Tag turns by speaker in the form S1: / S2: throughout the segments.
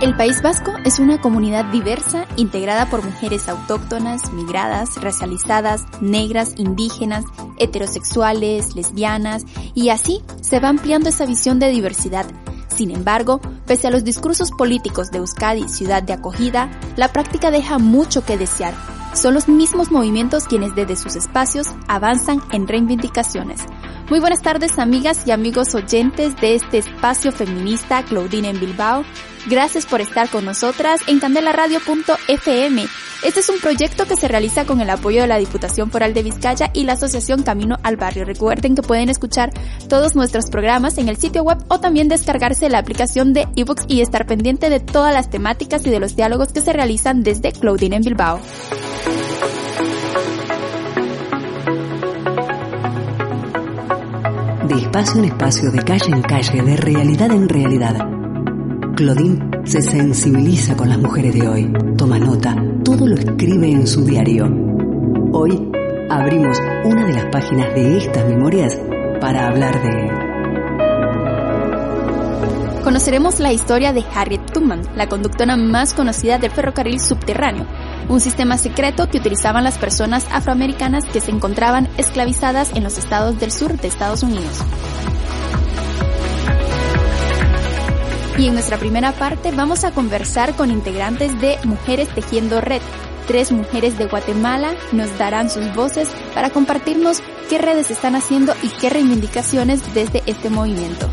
S1: El País Vasco es una comunidad diversa integrada por mujeres autóctonas, migradas, racializadas, negras, indígenas, heterosexuales, lesbianas, y así se va ampliando esa visión de diversidad. Sin embargo, pese a los discursos políticos de Euskadi, ciudad de acogida, la práctica deja mucho que desear. Son los mismos movimientos quienes desde sus espacios avanzan en reivindicaciones. Muy buenas tardes amigas y amigos oyentes de este espacio feminista Claudine en Bilbao. Gracias por estar con nosotras en candelaradio.fm. Este es un proyecto que se realiza con el apoyo de la Diputación Foral de Vizcaya y la Asociación Camino al Barrio. Recuerden que pueden escuchar todos nuestros programas en el sitio web o también descargarse la aplicación de ebooks y estar pendiente de todas las temáticas y de los diálogos que se realizan desde Claudine en Bilbao.
S2: De espacio en espacio, de calle en calle, de realidad en realidad. Claudine se sensibiliza con las mujeres de hoy, toma nota, todo lo escribe en su diario. Hoy abrimos una de las páginas de estas memorias para hablar de...
S1: Conoceremos la historia de Harriet Tubman, la conductora más conocida del ferrocarril subterráneo, un sistema secreto que utilizaban las personas afroamericanas que se encontraban esclavizadas en los estados del sur de Estados Unidos. Y en nuestra primera parte vamos a conversar con integrantes de Mujeres Tejiendo Red. Tres mujeres de Guatemala nos darán sus voces para compartirnos qué redes están haciendo y qué reivindicaciones desde este movimiento.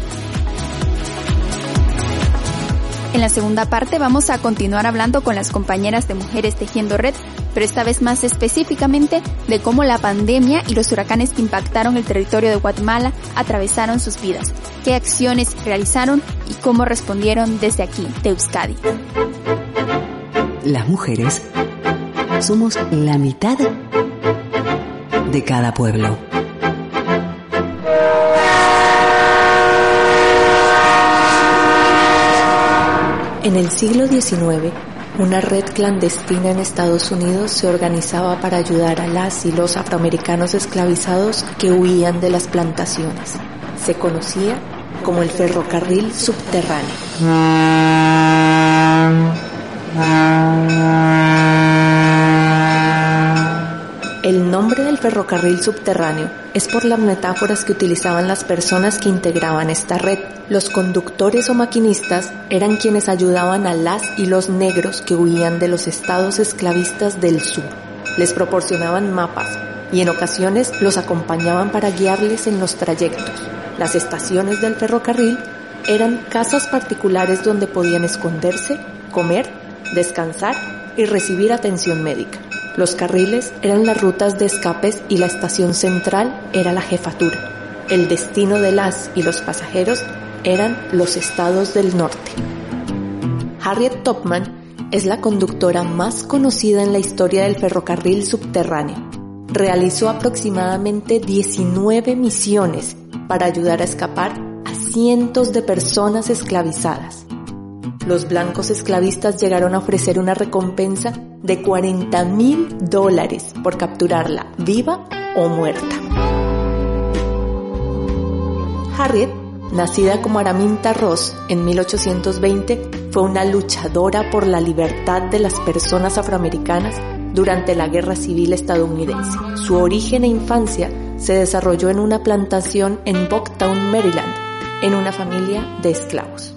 S1: En la segunda parte vamos a continuar hablando con las compañeras de Mujeres Tejiendo Red, pero esta vez más específicamente de cómo la pandemia y los huracanes que impactaron el territorio de Guatemala atravesaron sus vidas, qué acciones realizaron y cómo respondieron desde aquí, de Euskadi.
S2: Las mujeres somos la mitad de cada pueblo.
S3: En el siglo XIX, una red clandestina en Estados Unidos se organizaba para ayudar a las y los afroamericanos esclavizados que huían de las plantaciones. Se conocía como el ferrocarril subterráneo. Ferrocarril subterráneo es por las metáforas que utilizaban las personas que integraban esta red. Los conductores o maquinistas eran quienes ayudaban a las y los negros que huían de los estados esclavistas del sur. Les proporcionaban mapas y en ocasiones los acompañaban para guiarles en los trayectos. Las estaciones del ferrocarril eran casas particulares donde podían esconderse, comer, descansar y recibir atención médica. Los carriles eran las rutas de escapes y la estación central era la jefatura. El destino de las y los pasajeros eran los estados del norte. Harriet Topman es la conductora más conocida en la historia del ferrocarril subterráneo. Realizó aproximadamente 19 misiones para ayudar a escapar a cientos de personas esclavizadas. Los blancos esclavistas llegaron a ofrecer una recompensa de 40 mil dólares por capturarla viva o muerta. Harriet, nacida como Araminta Ross en 1820, fue una luchadora por la libertad de las personas afroamericanas durante la Guerra Civil estadounidense. Su origen e infancia se desarrolló en una plantación en Bucktown, Maryland, en una familia de esclavos.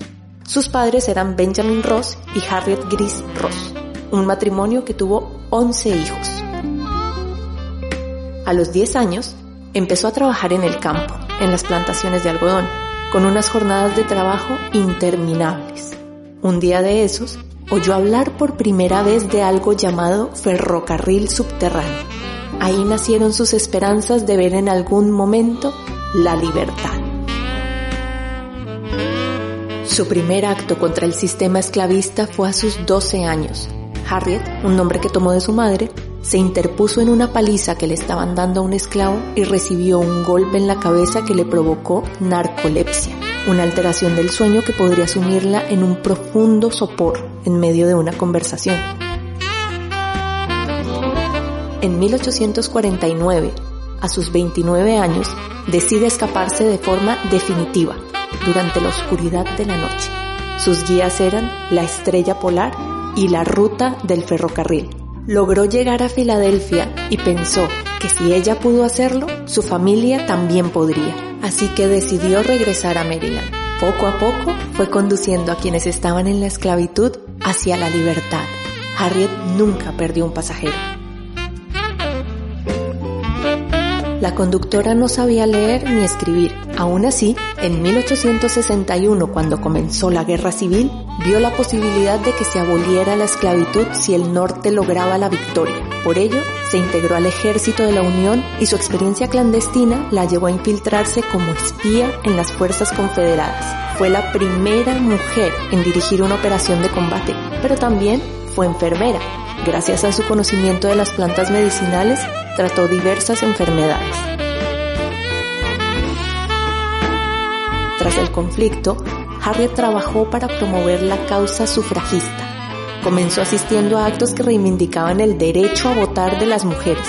S3: Sus padres eran Benjamin Ross y Harriet Gris Ross, un matrimonio que tuvo 11 hijos. A los 10 años, empezó a trabajar en el campo, en las plantaciones de algodón, con unas jornadas de trabajo interminables. Un día de esos, oyó hablar por primera vez de algo llamado ferrocarril subterráneo. Ahí nacieron sus esperanzas de ver en algún momento la libertad. Su primer acto contra el sistema esclavista fue a sus 12 años. Harriet, un nombre que tomó de su madre, se interpuso en una paliza que le estaban dando a un esclavo y recibió un golpe en la cabeza que le provocó narcolepsia, una alteración del sueño que podría sumirla en un profundo sopor en medio de una conversación. En 1849, a sus 29 años, decide escaparse de forma definitiva durante la oscuridad de la noche. Sus guías eran la estrella polar y la ruta del ferrocarril. Logró llegar a Filadelfia y pensó que si ella pudo hacerlo, su familia también podría. Así que decidió regresar a Maryland. Poco a poco fue conduciendo a quienes estaban en la esclavitud hacia la libertad. Harriet nunca perdió un pasajero. La conductora no sabía leer ni escribir. Aún así, en 1861, cuando comenzó la guerra civil, vio la posibilidad de que se aboliera la esclavitud si el norte lograba la victoria. Por ello, se integró al ejército de la Unión y su experiencia clandestina la llevó a infiltrarse como espía en las fuerzas confederadas. Fue la primera mujer en dirigir una operación de combate, pero también fue enfermera. Gracias a su conocimiento de las plantas medicinales, trató diversas enfermedades. Tras el conflicto, Harriet trabajó para promover la causa sufragista. Comenzó asistiendo a actos que reivindicaban el derecho a votar de las mujeres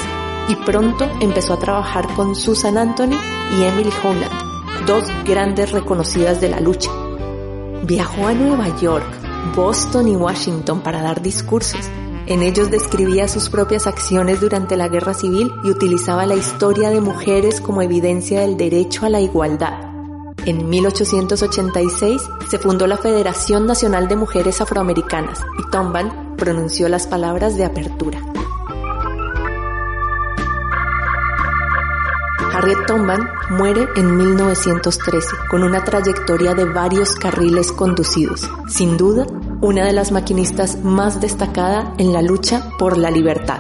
S3: y pronto empezó a trabajar con Susan Anthony y Emily Holland, dos grandes reconocidas de la lucha. Viajó a Nueva York, Boston y Washington para dar discursos en ellos describía sus propias acciones durante la guerra civil y utilizaba la historia de mujeres como evidencia del derecho a la igualdad. En 1886 se fundó la Federación Nacional de Mujeres Afroamericanas y Tomban pronunció las palabras de apertura. Harriet Tomban muere en 1913 con una trayectoria de varios carriles conducidos. Sin duda, una de las maquinistas más destacada en la lucha por la libertad.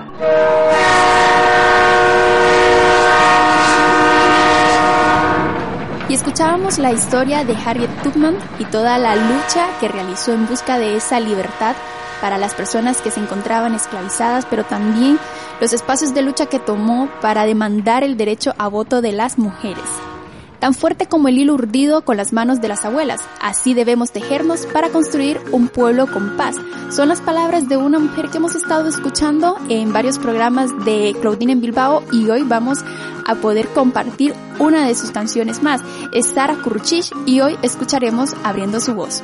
S1: Y escuchábamos la historia de Harriet Tubman y toda la lucha que realizó en busca de esa libertad para las personas que se encontraban esclavizadas, pero también los espacios de lucha que tomó para demandar el derecho a voto de las mujeres tan fuerte como el hilo urdido con las manos de las abuelas. Así debemos tejernos para construir un pueblo con paz. Son las palabras de una mujer que hemos estado escuchando en varios programas de Claudine en Bilbao y hoy vamos a poder compartir una de sus canciones más. Es Sara Kurchich y hoy escucharemos Abriendo su voz.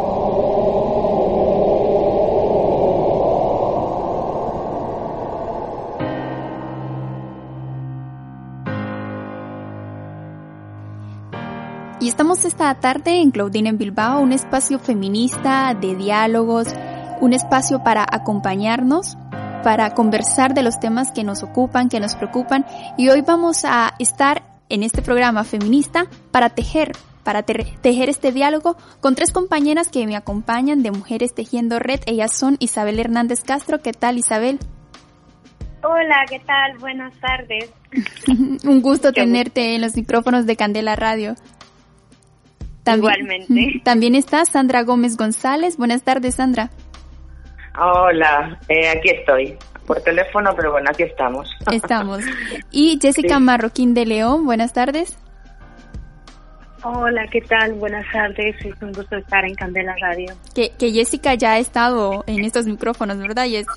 S1: Esta tarde en Claudine en Bilbao, un espacio feminista de diálogos, un espacio para acompañarnos, para conversar de los temas que nos ocupan, que nos preocupan. Y hoy vamos a estar en este programa feminista para tejer, para tejer este diálogo con tres compañeras que me acompañan de Mujeres Tejiendo Red. Ellas son Isabel Hernández Castro. ¿Qué tal, Isabel?
S4: Hola, ¿qué tal? Buenas tardes.
S1: un gusto tenerte en los micrófonos de Candela Radio.
S4: Igualmente.
S1: También está Sandra Gómez González. Buenas tardes, Sandra.
S5: Hola, eh, aquí estoy. Por teléfono, pero bueno, aquí estamos.
S1: Estamos. Y Jessica Marroquín de León, buenas tardes.
S6: Hola, ¿qué tal? Buenas tardes. Es un gusto estar en Candela Radio.
S1: Que, que Jessica ya ha estado en estos micrófonos, ¿verdad, Jess?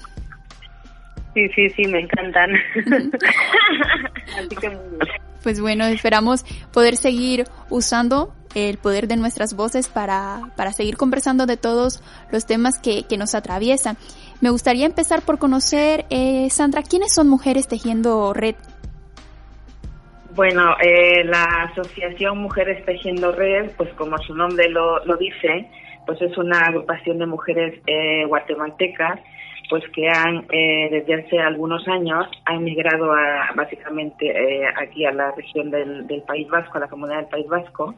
S6: Sí, sí, sí, me encantan. Así que muy bien.
S1: Pues bueno, esperamos poder seguir usando el poder de nuestras voces para, para seguir conversando de todos los temas que, que nos atraviesan. Me gustaría empezar por conocer, eh, Sandra, ¿quiénes son Mujeres Tejiendo Red?
S5: Bueno, eh, la Asociación Mujeres Tejiendo Red, pues como su nombre lo, lo dice, pues es una agrupación de mujeres eh, guatemaltecas pues que han eh, desde hace algunos años han emigrado a, básicamente eh, aquí a la región del, del, País Vasco, a la comunidad del País Vasco.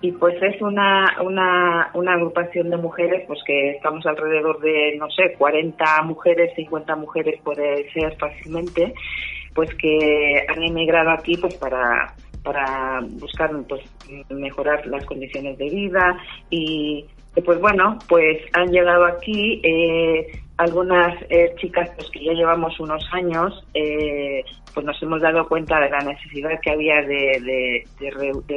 S5: Y pues es una, una, una agrupación de mujeres pues que estamos alrededor de no sé 40 mujeres 50 mujeres puede ser fácilmente pues que han emigrado aquí pues para para buscar pues mejorar las condiciones de vida. Y pues bueno pues han llegado aquí eh, algunas eh, chicas pues que ya llevamos unos años eh, pues nos hemos dado cuenta de la necesidad que había de,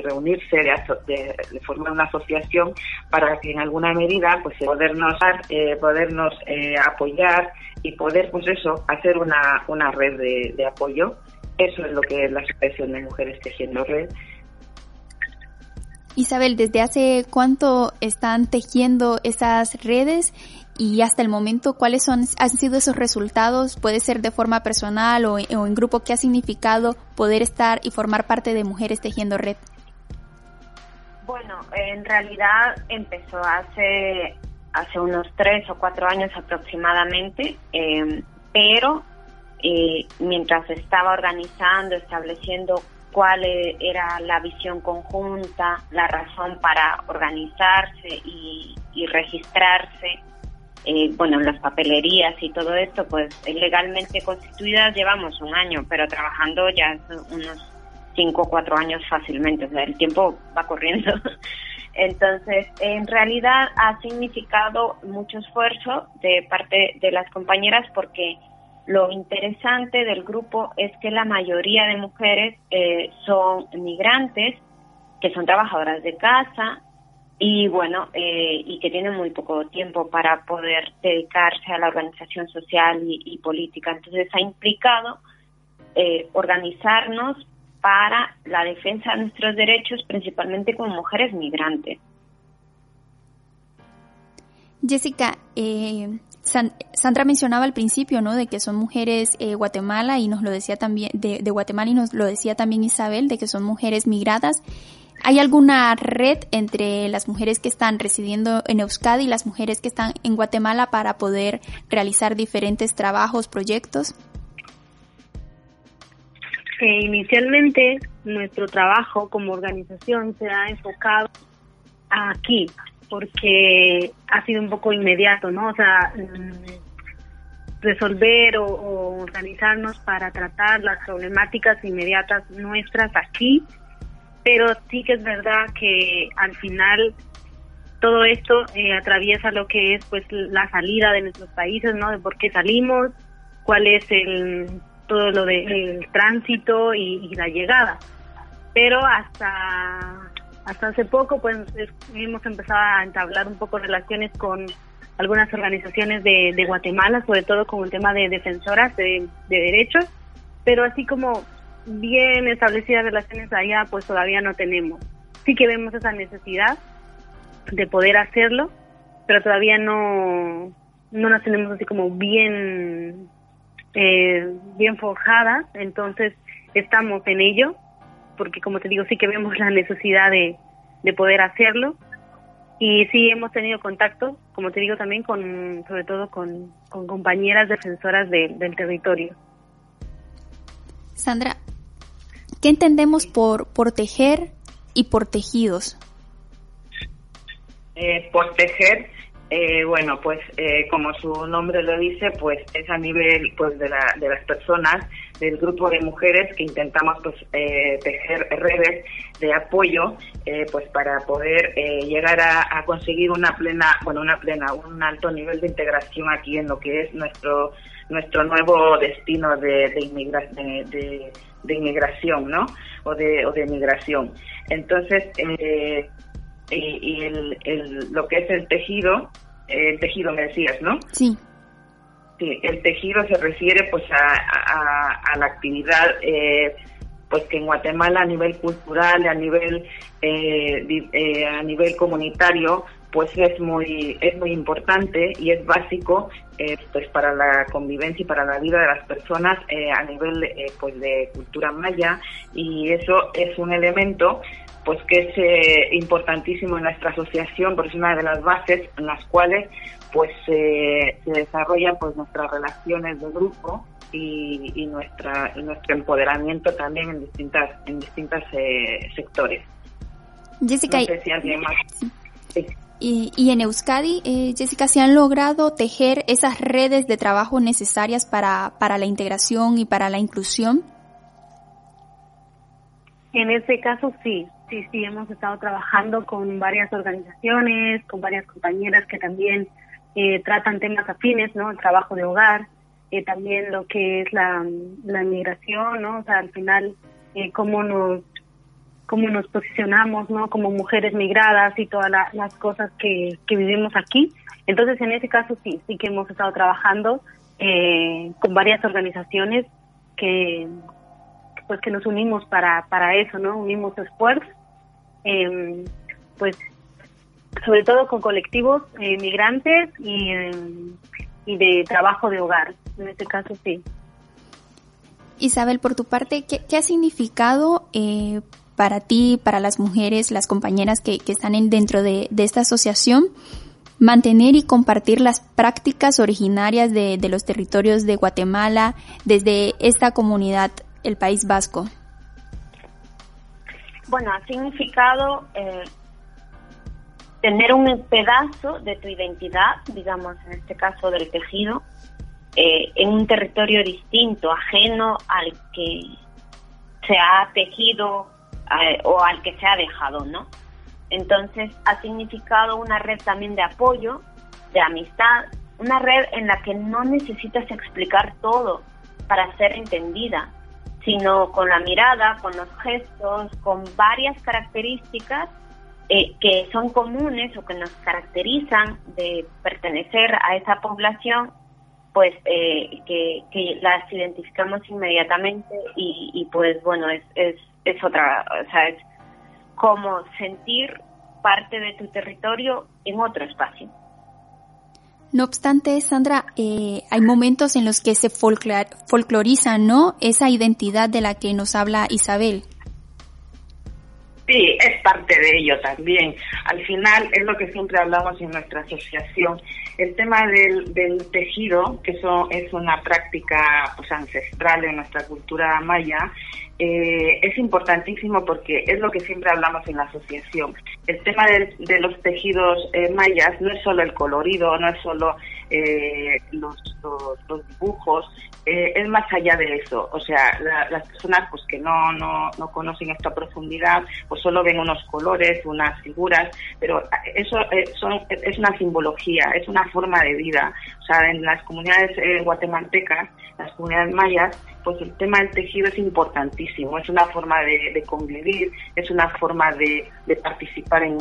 S5: reunirse de, formar una asociación para que en alguna medida pues podernos eh, podernos eh, apoyar y poder pues eso hacer una, una red de, apoyo. Eso es lo que es la asociación de mujeres tejiendo red
S1: Isabel, ¿desde hace cuánto están tejiendo esas redes y hasta el momento cuáles son, han sido esos resultados, puede ser de forma personal o, en grupo, qué ha significado poder estar y formar parte de Mujeres Tejiendo Red.
S4: Bueno, en realidad empezó hace, hace unos tres o cuatro años aproximadamente, em, pero eh, mientras estaba organizando, estableciendo cuál e, era la visión conjunta, la razón para organizarse y, y registrarse, eh, bueno, las papelerías y todo esto, pues legalmente constituidas llevamos un año, pero trabajando ya unos cinco o cuatro años fácilmente, o sea, el tiempo va corriendo. Entonces, en realidad ha significado mucho esfuerzo de parte de las compañeras porque lo interesante del grupo es que la mayoría de mujeres eh, son migrantes, que son trabajadoras de casa, y bueno, eh, y que tienen muy poco tiempo para poder dedicarse a la organización social y, política. Entonces ha implicado eh, organizarnos para la defensa de nuestros derechos, principalmente como mujeres migrantes.
S1: Jessica, eh, Sandra mencionaba al principio, ¿no? De que son mujeres eh, Guatemala y nos lo decía también, de, Guatemala y nos lo decía también Isabel, de que son mujeres migradas. ¿Hay alguna red entre las mujeres que están residiendo en Euskadi y las mujeres que están en Guatemala para poder realizar diferentes trabajos, proyectos?
S6: Eh, inicialmente nuestro trabajo como organización se ha enfocado aquí, porque ha sido un poco inmediato, ¿no? O sea, mm, resolver o, organizarnos para tratar las problemáticas inmediatas nuestras aquí, pero sí que es verdad que al final todo esto eh, atraviesa lo que es pues la salida de nuestros países, ¿no? De por qué salimos, cuál es el todo lo del tránsito y, y la llegada. Pero hasta hasta hace poco pues hemos empezado a entablar un poco relaciones con algunas organizaciones de, Guatemala, sobre todo con el tema de defensoras de, derechos, pero así como bien establecidas relaciones allá, pues todavía no tenemos. Sí que vemos esa necesidad de poder hacerlo, pero todavía no, no las tenemos así como bien, eh, bien forjadas, entonces estamos en ello porque como te digo, sí que vemos la necesidad de, poder hacerlo. Y sí hemos tenido contacto, como te digo, también con, sobre todo con, compañeras defensoras del territorio.
S1: Sandra, ¿qué entendemos por proteger y por tejidos?
S5: Eh, por tejer eh, bueno, pues eh, como su nombre lo dice, pues es a nivel pues de, la, de las personas, del grupo de mujeres que intentamos pues eh, tejer redes de apoyo eh, pues para poder llegar a, conseguir una plena, bueno, una plena, un alto nivel de integración aquí en lo que es nuestro nuestro nuevo destino de, de, de, inmigración, ¿no? O de, o de migración. Entonces, eh, y, el, el, lo que es el tejido, el tejido me decías, ¿no?
S1: Sí.
S5: Sí, el tejido se refiere pues a, a, la actividad eh, pues que en Guatemala a nivel cultural, a nivel eh, eh, a nivel comunitario pues es muy es muy importante y es básico pues para la convivencia y para la vida de las personas a nivel pues de cultura maya y eso es un elemento pues que es eh, importantísimo en nuestra asociación porque es una de las bases en las cuales pues se desarrollan pues nuestras relaciones de grupo y, nuestra nuestro empoderamiento también en distintas en distintos eh, sectores.
S1: Jessica y, y, en Euskadi, eh, Jessica, ¿se han logrado tejer esas redes de trabajo necesarias para, para la integración y para la inclusión?
S6: En ese caso sí, sí, sí, hemos estado trabajando con varias organizaciones, con varias compañeras que también eh, tratan temas afines, ¿no? El trabajo de hogar, eh, también lo que es la, la migración, ¿no? O sea, al final, eh, cómo nos cómo nos posicionamos, ¿no? Como mujeres migradas y todas las cosas que, que vivimos aquí. Entonces, en ese caso sí, sí que hemos estado trabajando eh, con varias organizaciones que, pues que nos unimos para, para eso, ¿no? Unimos esfuerzos eh, pues sobre todo con colectivos eh, migrantes y, y de trabajo de hogar, en este caso sí.
S1: Isabel, por tu parte, ¿qué, qué ha significado eh, para ti, para las mujeres, las compañeras que, que están en, dentro de, de, esta asociación, mantener y compartir las prácticas originarias de, de los territorios de Guatemala desde esta comunidad, el País Vasco?
S4: Bueno, ha significado eh, tener un pedazo de tu identidad, digamos, en este caso del tejido, eh, en un territorio distinto, ajeno al que se ha tejido eh, o al que se ha dejado, ¿no? Entonces ha significado una red también de apoyo, de amistad, una red en la que no necesitas explicar todo para ser entendida, sino con la mirada, con los gestos, con varias características eh, que son comunes o que nos caracterizan de pertenecer a esa población, pues eh, que, las identificamos inmediatamente y, pues bueno, es, es, es otra, o sea, es como sentir parte de tu territorio en otro espacio.
S1: No obstante, Sandra, eh, hay momentos en los que se folcloriza, ¿no? Esa identidad de la que nos habla Isabel.
S5: Sí, es parte de ello también. Al final es lo que siempre hablamos en nuestra asociación. El tema del, tejido, que eso es una práctica pues, ancestral en nuestra cultura maya, eh, es importantísimo porque es lo que siempre hablamos en la asociación. El tema de, los tejidos eh, mayas no es solo el colorido, no es solo eh, los, los, dibujos, eh, es más allá de eso. O sea, las personas pues que no, no, no conocen esta profundidad, pues solo ven unos colores, unas figuras, pero eso eh, es una simbología, es una forma de vida. O sea, en las comunidades guatemaltecas, las comunidades mayas, pues el tema del tejido es importantísimo, es una forma de, convivir, es una forma de, participar en,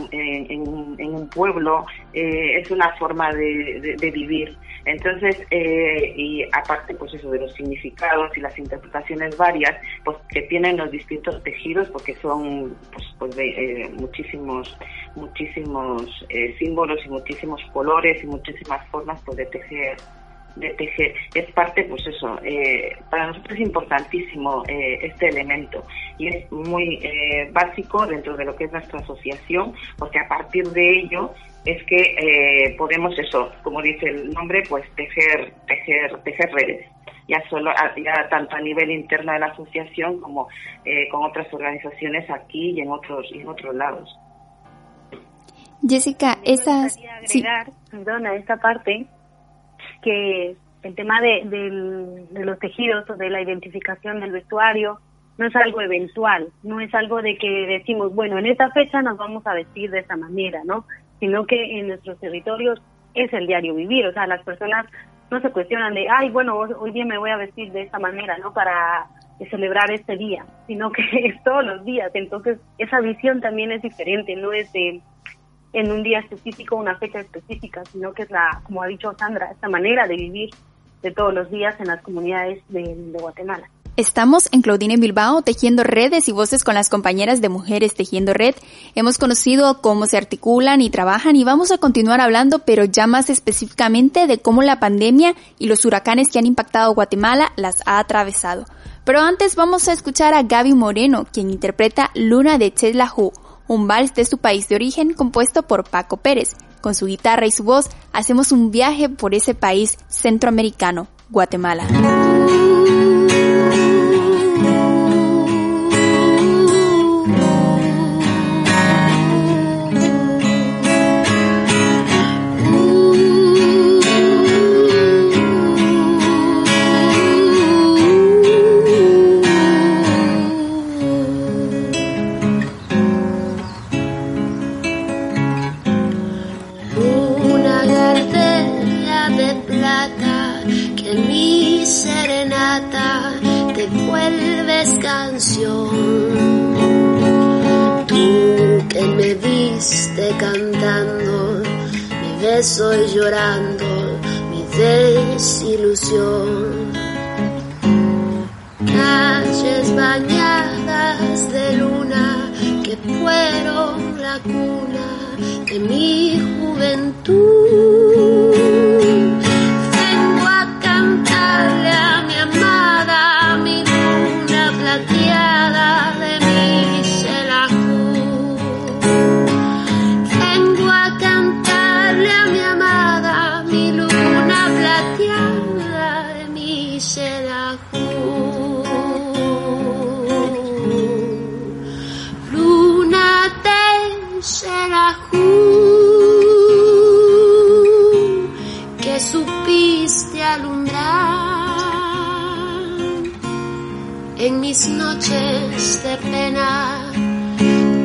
S5: un pueblo, eh, es una forma de, vivir. Entonces, eh, y aparte, pues eso de los significados y las interpretaciones varias, pues que tienen los distintos tejidos, porque son pues, pues de, eh, muchísimos, muchísimos símbolos y muchísimos colores y muchísimas formas pues, de tejer de tejer. Es parte, pues eso, eh, para nosotros es importantísimo eh, este elemento y es muy eh, básico dentro de lo que es nuestra asociación, porque a partir de ello es que podemos eso, como dice el nombre, pues tejer, tejer, tejer redes. Ya solo, ya tanto a nivel interno de la asociación como con otras organizaciones aquí y en otros y en otros lados.
S1: Jessica, esas...
S6: Agregar, perdona, esta parte que el tema de, los tejidos o de la identificación del vestuario no es algo eventual, no es algo de que decimos, bueno, en esta fecha nos vamos a vestir de esta manera, ¿no? Sino que en nuestros territorios es el diario vivir, o sea, las personas no se cuestionan de, ay, bueno, hoy día me voy a vestir de esta manera, ¿no? Para celebrar este día, sino que es todos los días, entonces esa visión también es diferente, no es de en un día específico, una fecha específica, sino que es la, como ha dicho Sandra, esta manera de vivir de todos los días en las comunidades de, Guatemala.
S1: Estamos en Claudine Bilbao tejiendo redes y voces con las compañeras de Mujeres Tejiendo Red. Hemos conocido cómo se articulan y trabajan y vamos a continuar hablando, pero ya más específicamente de cómo la pandemia y los huracanes que han impactado Guatemala las ha atravesado. Pero antes vamos a escuchar a Gaby Moreno, quien interpreta Luna de Hu un vals de su país de origen compuesto por Paco Pérez. Con su guitarra y su voz hacemos un viaje por ese país centroamericano, Guatemala.
S7: Noches de pena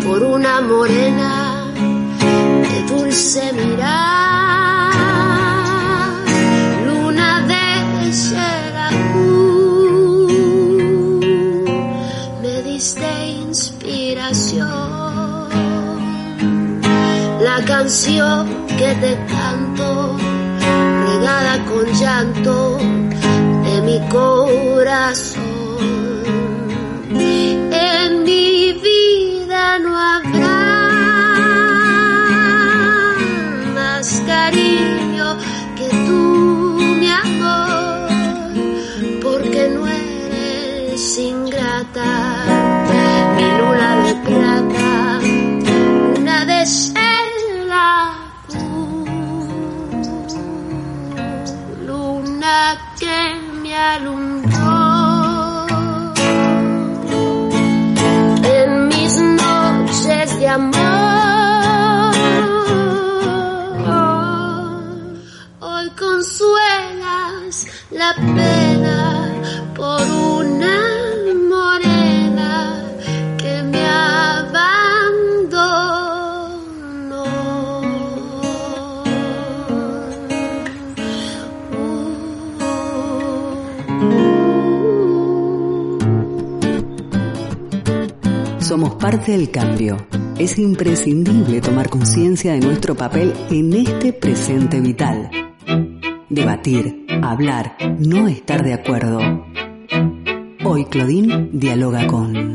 S7: por una morena de dulce mirar, luna de Xerajú, me diste inspiración, la canción que te canto, regada con llanto de mi corazón. Vida por una morena que me abandonó.
S2: Somos parte del cambio. Es imprescindible tomar conciencia de nuestro papel en este presente vital. Debatir, hablar, no estar de acuerdo. Hoy Claudine dialoga con...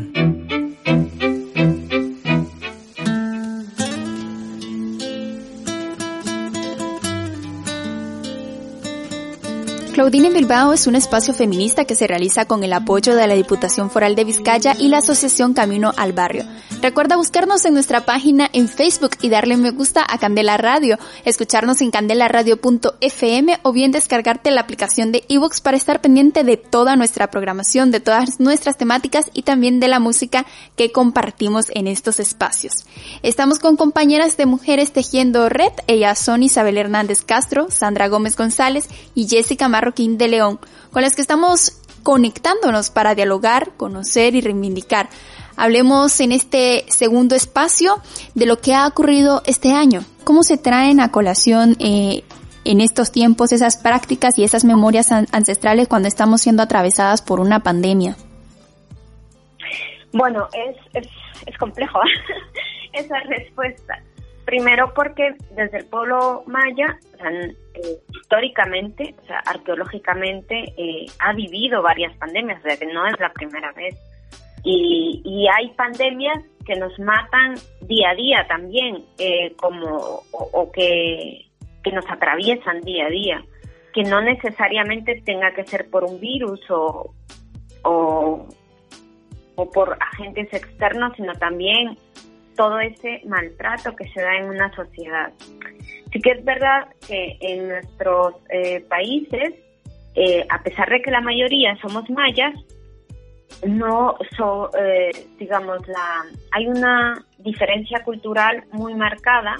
S1: Claudine Bilbao es un espacio feminista que se realiza con el apoyo de la Diputación Foral de Vizcaya y la Asociación Camino al Barrio. Recuerda buscarnos en nuestra página en Facebook y darle me gusta a Candela Radio, escucharnos en candelaradio.fm o bien descargarte la aplicación de ebooks para estar pendiente de toda nuestra programación, de todas nuestras temáticas y también de la música que compartimos en estos espacios. Estamos con compañeras de mujeres tejiendo red, ellas son Isabel Hernández Castro, Sandra Gómez González y Jessica Marroquín de León, con las que estamos conectándonos para dialogar, conocer y reivindicar. Hablemos en este segundo espacio de lo que ha ocurrido este año. ¿Cómo se traen a colación eh, en estos tiempos esas prácticas y esas memorias an ancestrales cuando estamos siendo atravesadas por una pandemia?
S4: Bueno, es, es, es complejo esa respuesta. Primero porque desde el pueblo maya, eh, históricamente, o sea, arqueológicamente, eh, ha vivido varias pandemias, o sea, que no es la primera vez. Y, y, hay pandemias que nos matan día a día también, eh, como o, que, nos atraviesan día a día, que no necesariamente tenga que ser por un virus o, o por agentes externos, sino también todo ese maltrato que se da en una sociedad. Sí que es verdad que en nuestros eh, países, eh, a pesar de que la mayoría somos mayas, no so, eh, digamos la hay una diferencia cultural muy marcada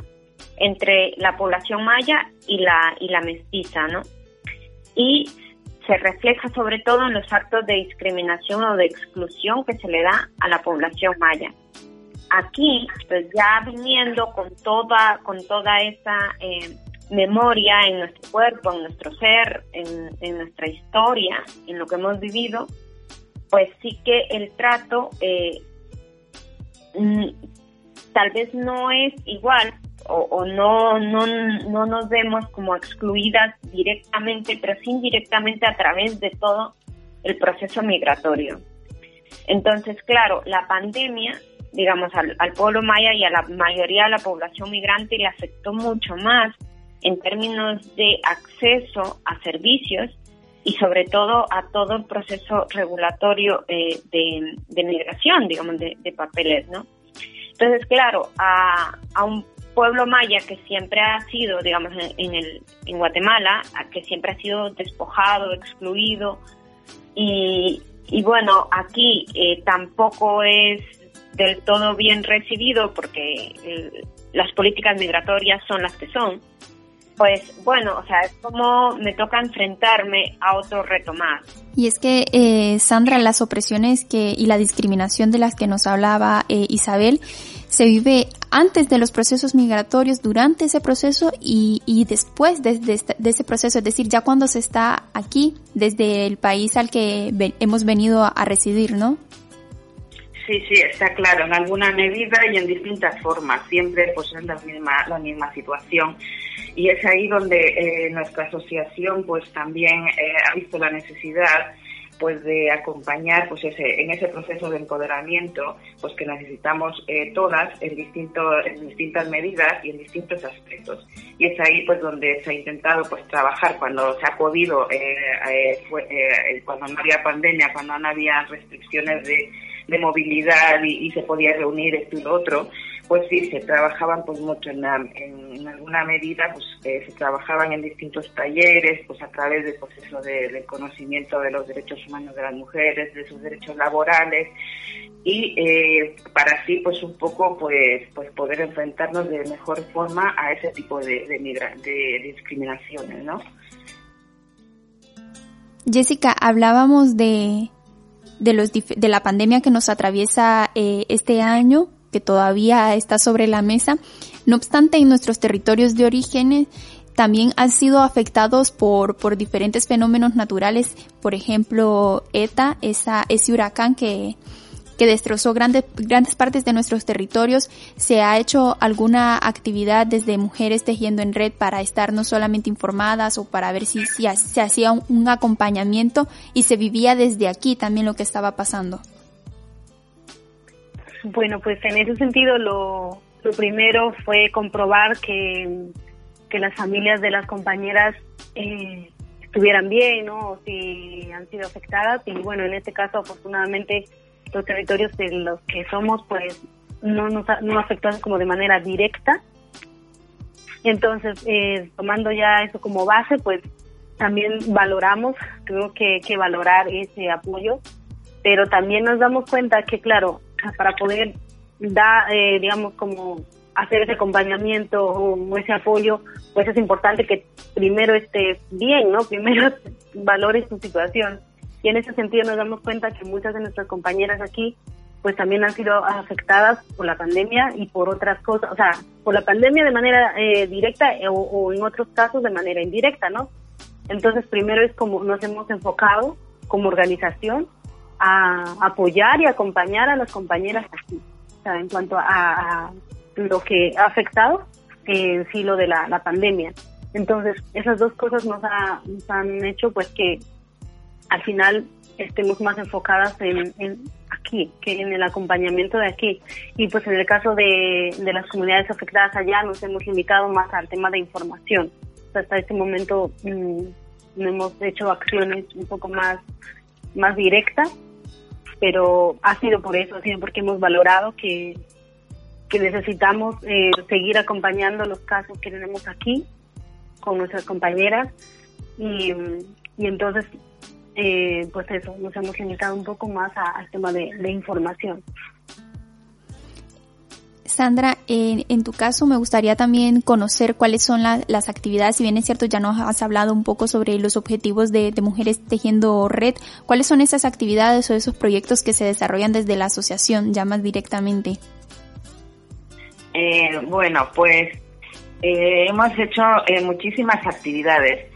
S4: entre la población maya y la y la mestiza no y se refleja sobre todo en los actos de discriminación o de exclusión que se le da a la población maya aquí pues ya viniendo con toda con toda esa eh, memoria en nuestro cuerpo en nuestro ser en, nuestra historia en lo que hemos vivido pues sí que el trato eh, mm, tal vez no es igual o, o, no, no, no nos vemos como excluidas directamente, pero sí indirectamente a través de todo el proceso migratorio. Entonces, claro, la pandemia, digamos, al, pueblo maya y a la mayoría de la población migrante le afectó mucho más en términos de acceso a servicios y sobre todo a todo el proceso regulatorio eh, de, migración, digamos, de, de, papeles, ¿no? Entonces, claro, a, a, un pueblo maya que siempre ha sido, digamos, en, en, el, en Guatemala, que siempre ha sido despojado, excluido, y, y bueno, aquí eh, tampoco es del todo bien recibido porque eh, las políticas migratorias son las que son pues bueno, o sea, es como me toca enfrentarme a otro reto más.
S1: Y es que, eh, Sandra, las opresiones que, y la discriminación de las que nos hablaba eh, Isabel se vive antes de los procesos migratorios, durante ese proceso y, y después de, ese proceso, es decir, ya cuando se está aquí, desde el país al que hemos venido a residir, ¿no?
S5: Sí, sí, está claro, en alguna medida y en distintas formas, siempre pues es la misma, la misma situación. Y es ahí donde eh, nuestra asociación pues también eh, ha visto la necesidad pues de acompañar pues ese en ese proceso de empoderamiento pues que necesitamos eh, todas en distintos en distintas medidas y en distintos aspectos. Y es ahí pues donde se ha intentado pues trabajar cuando se ha podido eh, eh, eh, cuando no había pandemia cuando no había restricciones de, de movilidad y, y, se podía reunir esto y lo otro pues sí, se trabajaban pues mucho en, la, en, alguna medida, pues eh, se trabajaban en distintos talleres, pues a través del proceso de, del conocimiento de los derechos humanos de las mujeres, de sus derechos laborales y eh, para así pues un poco pues pues poder enfrentarnos de mejor forma a ese tipo de, de, de discriminaciones, ¿no?
S1: Jessica, hablábamos de, de, los, de la pandemia que nos atraviesa eh, este año, que todavía está sobre la mesa. No obstante, en nuestros territorios de origen también han sido afectados por, por diferentes fenómenos naturales, por ejemplo, ETA, esa, ese huracán que, que destrozó grandes, grandes partes de nuestros territorios, se ha hecho alguna actividad desde mujeres tejiendo en red para estar no solamente informadas o para ver si, si se hacía un, acompañamiento y se vivía desde aquí también lo que estaba pasando.
S6: Bueno, pues en ese sentido lo, lo primero fue comprobar que, que las familias de las compañeras eh, estuvieran bien, ¿no? O si han sido afectadas. Y bueno, en este caso, afortunadamente, los territorios de los que somos, pues no nos no afectados como de manera directa. Entonces, eh, tomando ya eso como base, pues también valoramos, creo que, que valorar ese apoyo, pero también nos damos cuenta que, claro, para poder dar, eh, digamos, como hacer ese acompañamiento o ese apoyo, pues es importante que primero estés bien, ¿no? Primero valores tu situación y en ese sentido nos damos cuenta que muchas de nuestras compañeras aquí pues también han sido afectadas por la pandemia y por otras cosas, o sea, por la pandemia de manera eh, directa o, o, en otros casos de manera indirecta, ¿no? Entonces, primero es como nos hemos enfocado como organización a apoyar y acompañar a las compañeras aquí, o sea, en cuanto a, lo que ha afectado en sí lo de la, la pandemia. Entonces, esas dos cosas nos, ha, nos han hecho pues que al final estemos más enfocadas en, aquí, que en el acompañamiento de aquí. Y pues en el caso de, las comunidades afectadas allá nos hemos limitado más al tema de información. hasta este momento mm, no hemos hecho acciones un poco más, más directas, pero ha sido por eso, ha sido porque hemos valorado que, que necesitamos eh, seguir acompañando los casos que tenemos aquí con nuestras compañeras y, y entonces eh, pues eso, nos hemos limitado un poco más al tema de, información.
S1: Sandra, en tu caso me gustaría también conocer cuáles son las actividades, si bien es cierto ya nos has hablado un poco sobre los objetivos de, Mujeres Tejiendo Red, cuáles son esas actividades o esos proyectos que se desarrollan desde la asociación ya más directamente.
S5: Eh, bueno, pues eh, hemos hecho muchísimas actividades.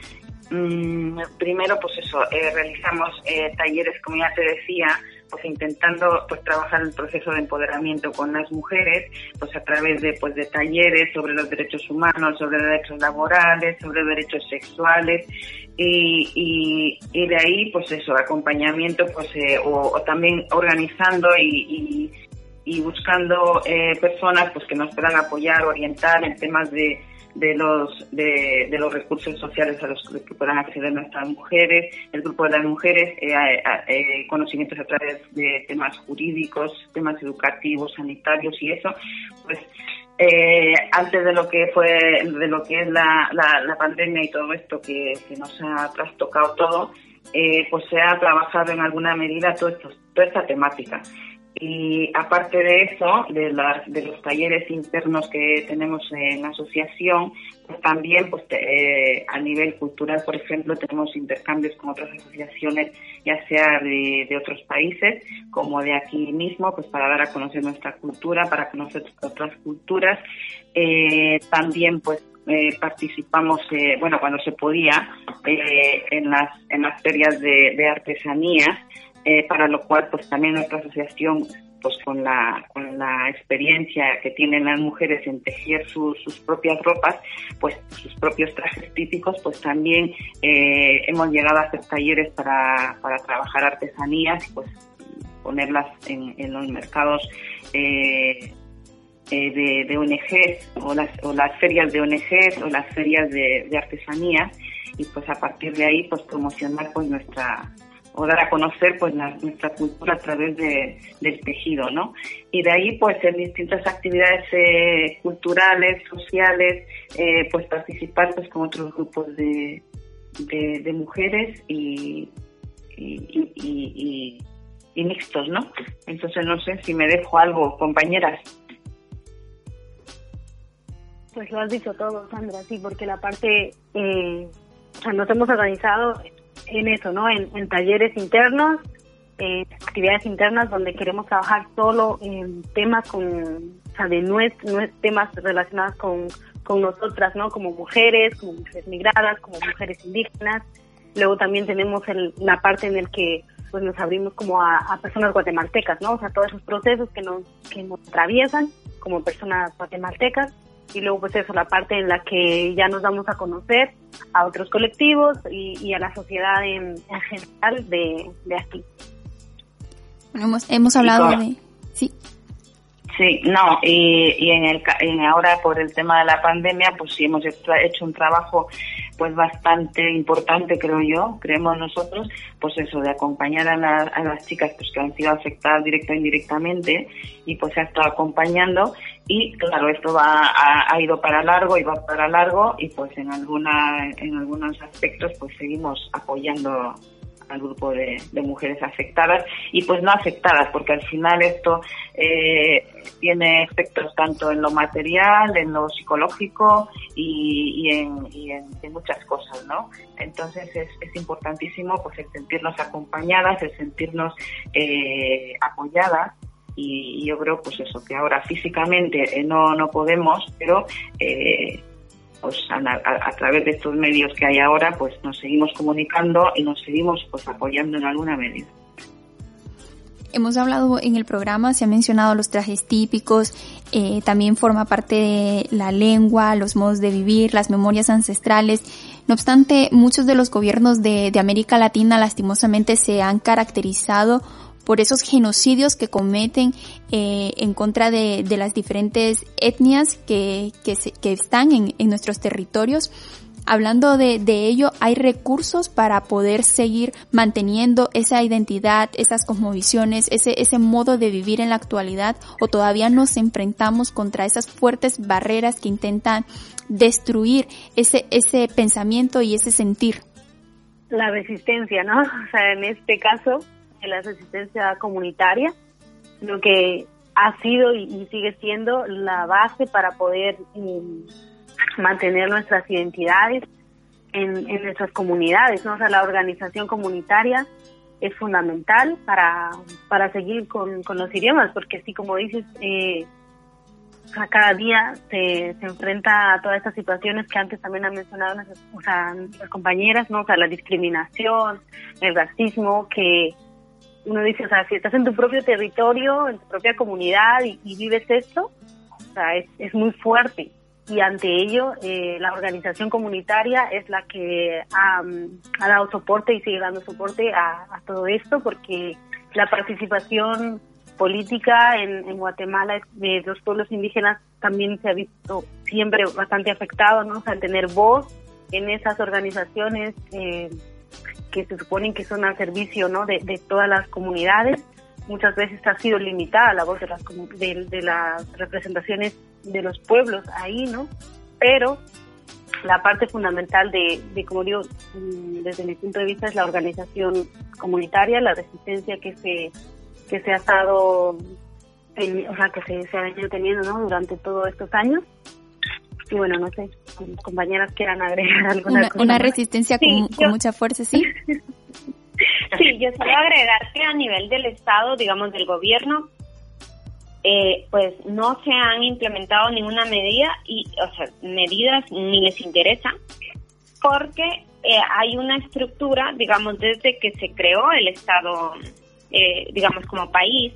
S5: Mm, primero, pues eso, eh, realizamos eh, talleres, como ya te decía, pues intentando pues trabajar el proceso de empoderamiento con las mujeres, pues a través de pues de talleres sobre los derechos humanos, sobre derechos laborales, sobre derechos sexuales y, y, de ahí pues eso, acompañamiento pues eh, o, también organizando y, y buscando personas pues que nos puedan apoyar, orientar en temas de de los de, los recursos sociales a los que puedan acceder nuestras mujeres, el grupo de las mujeres, eh, eh, conocimientos a través de temas jurídicos, temas educativos, sanitarios y eso, pues eh, antes de lo que fue de lo que es la, la, pandemia y todo esto que, que nos ha trastocado todo, pues se ha trabajado en alguna medida todo esto, toda esta temática. Y aparte de eso, de, de los talleres internos que tenemos en la asociación, pues también pues, eh, a nivel cultural, por ejemplo, tenemos intercambios con otras asociaciones, ya sea de, otros países como de aquí mismo, pues para dar a conocer nuestra cultura, para conocer otras culturas. Eh, también pues eh, participamos, bueno, cuando se podía, en, las, en las ferias de, de artesanía eh, para lo cual pues también nuestra asociación pues con la, con la experiencia que tienen las mujeres en tejer sus propias ropas, pues sus propios trajes típicos, pues también eh, hemos llegado a hacer talleres para, para trabajar artesanías pues ponerlas en, en los mercados eh, de, de ONGs o las, o las ferias de ONGs o las ferias de, de artesanías y pues a partir de ahí pues promocionar pues nuestra o dar a conocer pues nuestra cultura a través de, del tejido, ¿no? Y de ahí pues en distintas actividades eh, culturales, sociales, eh, pues participar pues con otros grupos de, de, mujeres y, y, y, mixtos, ¿no? Entonces no sé si me dejo algo, compañeras.
S6: Pues lo has dicho todo, Sandra, sí, porque la parte, eh, o sea, nos hemos organizado en eso, ¿no? En, talleres internos, eh, actividades internas donde queremos trabajar solo en temas con, o sea, de temas relacionados con, con nosotras, ¿no? Como mujeres, como mujeres migradas, como mujeres indígenas. Luego también tenemos el, la parte en el que pues nos abrimos como a, a, personas guatemaltecas, ¿no? O sea, todos esos procesos que nos, que nos atraviesan como personas guatemaltecas y luego pues eso, la parte en la que ya nos damos a conocer a otros colectivos y, y a la sociedad en, en general de, de aquí.
S1: Bueno, hemos, hemos hablado de... Sí.
S5: Sí, no, y, y en el en ahora por el tema de la pandemia, pues sí hemos hecho un trabajo pues bastante importante, creo yo, creemos nosotros, pues eso, de acompañar a, la, a las chicas pues que han sido afectadas directa o indirectamente y pues se ha estado acompañando y claro, esto va ha, ha, ido para largo y va para largo y pues en alguna en algunos aspectos pues seguimos apoyando al grupo de, mujeres afectadas y pues no afectadas, porque al final esto eh, tiene efectos tanto en lo material, en lo psicológico y, y, en, y en, muchas cosas, ¿no? Entonces es, es, importantísimo pues el sentirnos acompañadas, el sentirnos eh, apoyadas y, y, yo creo pues eso, que ahora físicamente eh, no, no podemos, pero eh, pues a, a, a, través de estos medios que hay ahora, pues nos seguimos comunicando y nos seguimos pues apoyando en alguna medida.
S1: Hemos hablado en el programa, se han mencionado los trajes típicos, eh, también forma parte de la lengua, los modos de vivir, las memorias ancestrales. No obstante, muchos de los gobiernos de, de América Latina lastimosamente se han caracterizado por esos genocidios que cometen eh, en contra de, de, las diferentes etnias que, se, que están en, en, nuestros territorios. Hablando de, de, ello, hay recursos para poder seguir manteniendo esa identidad, esas cosmovisiones, ese, ese modo de vivir en la actualidad, o todavía nos enfrentamos contra esas fuertes barreras que intentan destruir ese, ese pensamiento y ese sentir.
S6: La resistencia, ¿no? O sea, en este caso, la resistencia comunitaria, lo que ha sido y, sigue siendo la base para poder um, mantener nuestras identidades en, nuestras comunidades, ¿no? Sea, la organización comunitaria es fundamental para, para seguir con, con los idiomas, porque así como dices, eh, cada día se, se enfrenta a todas estas situaciones que antes también han mencionado las, o sea, las compañeras, ¿no? Sea, la discriminación, el racismo, que uno dice, o sea, si estás en tu propio territorio, en tu propia comunidad y, vives esto, o sea, es, es, muy fuerte. Y ante ello, eh, la organización comunitaria es la que ha, ha, dado soporte y sigue dando soporte a, a, todo esto, porque la participación política en, en Guatemala de los pueblos indígenas también se ha visto siempre bastante afectado, ¿no? O sea, tener voz en esas organizaciones. Eh, que se suponen que son al servicio ¿no? de, de todas las comunidades. Muchas veces ha sido limitada la voz de las, de, de las representaciones de los pueblos ahí, ¿no? Pero la parte fundamental de, de, como digo, mm, desde mi punto de vista es la organización comunitaria, la resistencia que se, que se ha estado, o sea, que se, se ha venido teniendo, ¿no? Durante todos estos años y bueno, no sé, compañeras quieran agregar alguna
S1: una,
S6: cosa.
S1: Una resistencia sí, con, yo, con, mucha fuerza, ¿sí?
S4: sí, yo solo agregar que a nivel del Estado, digamos, del gobierno, eh, pues no se han implementado ninguna medida, y, o sea, medidas ni les interesa, porque eh, hay una estructura, digamos, desde que se creó el Estado, eh, digamos, como país,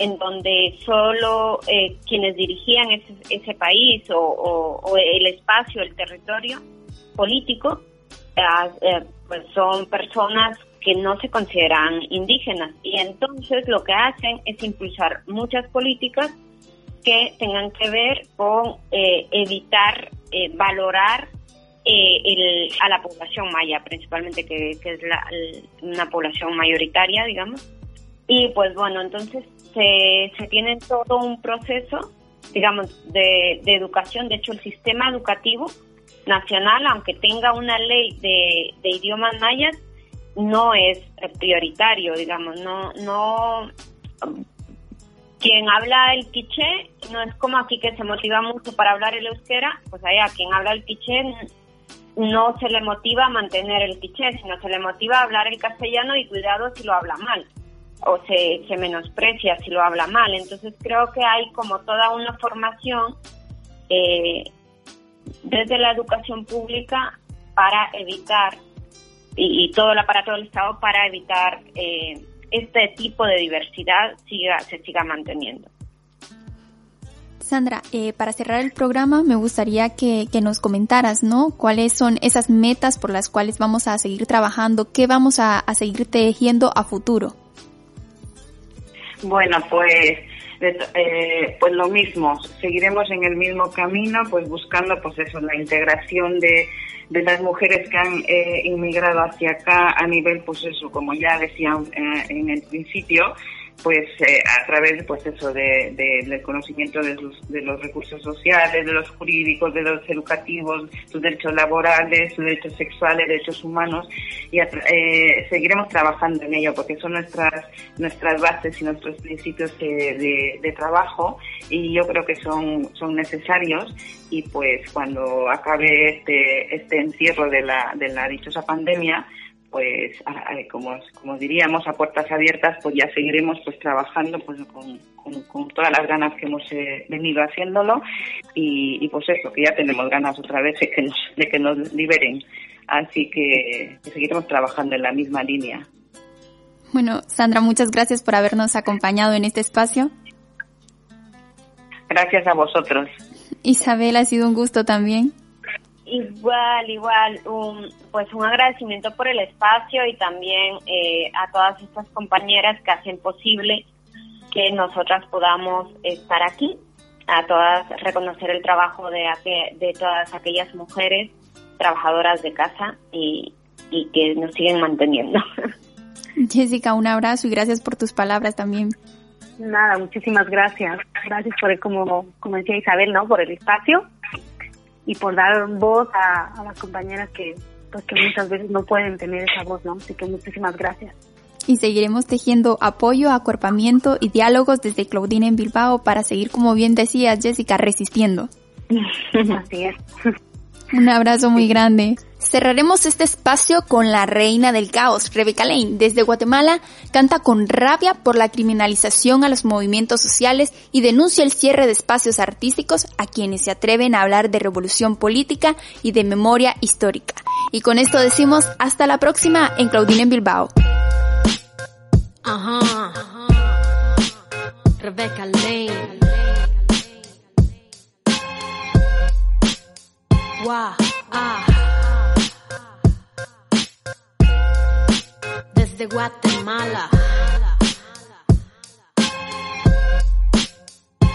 S4: en donde solo eh, quienes dirigían ese, ese país o, el espacio, el territorio político, eh, eh, pues son personas que no se consideran indígenas y entonces lo que hacen es impulsar muchas políticas que tengan que ver con eh, evitar eh, valorar eh, el, a la población maya, principalmente que, que es la, una población mayoritaria, digamos. Y pues bueno, entonces se, se tiene todo un proceso, digamos, de, de, educación. De hecho, el sistema educativo nacional, aunque tenga una ley de, de idiomas mayas, no es prioritario, digamos, no, no, quien habla el quiché no es como aquí que se motiva mucho para hablar el euskera, pues allá quien habla el quiché no se le motiva a mantener el quiché, sino se le motiva a hablar el castellano y cuidado si lo habla mal o se, se menosprecia si lo habla mal. Entonces creo que hay como toda una formación eh, desde la educación pública para evitar y, todo el aparato del Estado para evitar eh, este tipo de diversidad siga, se siga manteniendo.
S8: Sandra, eh, para cerrar el programa me gustaría que, que, nos comentaras, ¿no? ¿Cuáles son esas metas por las cuales vamos a seguir trabajando? ¿Qué vamos a, a seguir tejiendo a futuro?
S5: Bueno, pues eh, pues lo mismo, seguiremos en el mismo camino, pues buscando pues eso, la integración de, de las mujeres que han eh, inmigrado hacia acá a nivel, pues eso, como ya decía eh, en el principio, pues eh, a través pues eso de, del conocimiento de los, de los recursos sociales, de los jurídicos, de los educativos, sus derechos laborales, sus derechos sexuales, derechos humanos y eh, seguiremos trabajando en ello porque son nuestras nuestras bases y nuestros principios de, de, trabajo y yo creo que son son necesarios y pues cuando acabe este este encierro de la de la dichosa pandemia pues como, como diríamos a puertas abiertas pues ya seguiremos pues trabajando pues con, con, todas las ganas que hemos eh, venido haciéndolo. Y, pues eso que ya tenemos ganas otra vez de que nos, de que nos liberen. Así que, seguiremos trabajando en la misma línea.
S8: Bueno Sandra muchas gracias por habernos acompañado en este espacio.
S5: Gracias a vosotros.
S8: Isabel ha sido un gusto también
S4: Igual, igual, un, pues un agradecimiento por el espacio y también eh, a todas estas compañeras que hacen posible que nosotras podamos estar aquí, a todas reconocer el trabajo de, de todas aquellas mujeres trabajadoras de casa y, y que nos siguen manteniendo.
S8: Jessica, un abrazo y gracias por tus palabras también.
S6: Nada, muchísimas gracias. Gracias por, como, como decía Isabel, ¿no? Por el espacio y por dar voz a, las compañeras que, pues, que muchas veces no pueden tener esa voz, ¿no? Así que muchísimas gracias.
S8: Y seguiremos tejiendo apoyo, acuerpamiento y diálogos desde Claudine en Bilbao para seguir, como bien decía Jessica, resistiendo.
S6: Así es.
S8: Un abrazo muy grande. Cerraremos este espacio con la reina del caos, Rebecca Lane, desde Guatemala, canta con rabia por la criminalización a los movimientos sociales y denuncia el cierre de espacios artísticos a quienes se atreven a hablar de revolución política y de memoria histórica. Y con esto decimos hasta la próxima en Claudine en Bilbao. Ajá. Rebecca Lane. Ah. Desde Guatemala.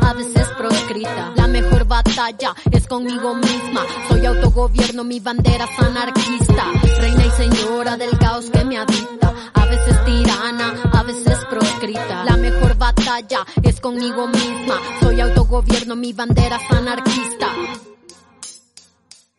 S8: a veces proscrita. La mejor batalla es conmigo misma. Soy autogobierno, mi bandera es anarquista. Reina y señora del caos que me habita. A veces tirana, a veces proscrita. La mejor batalla es conmigo misma. Soy autogobierno, mi bandera es anarquista.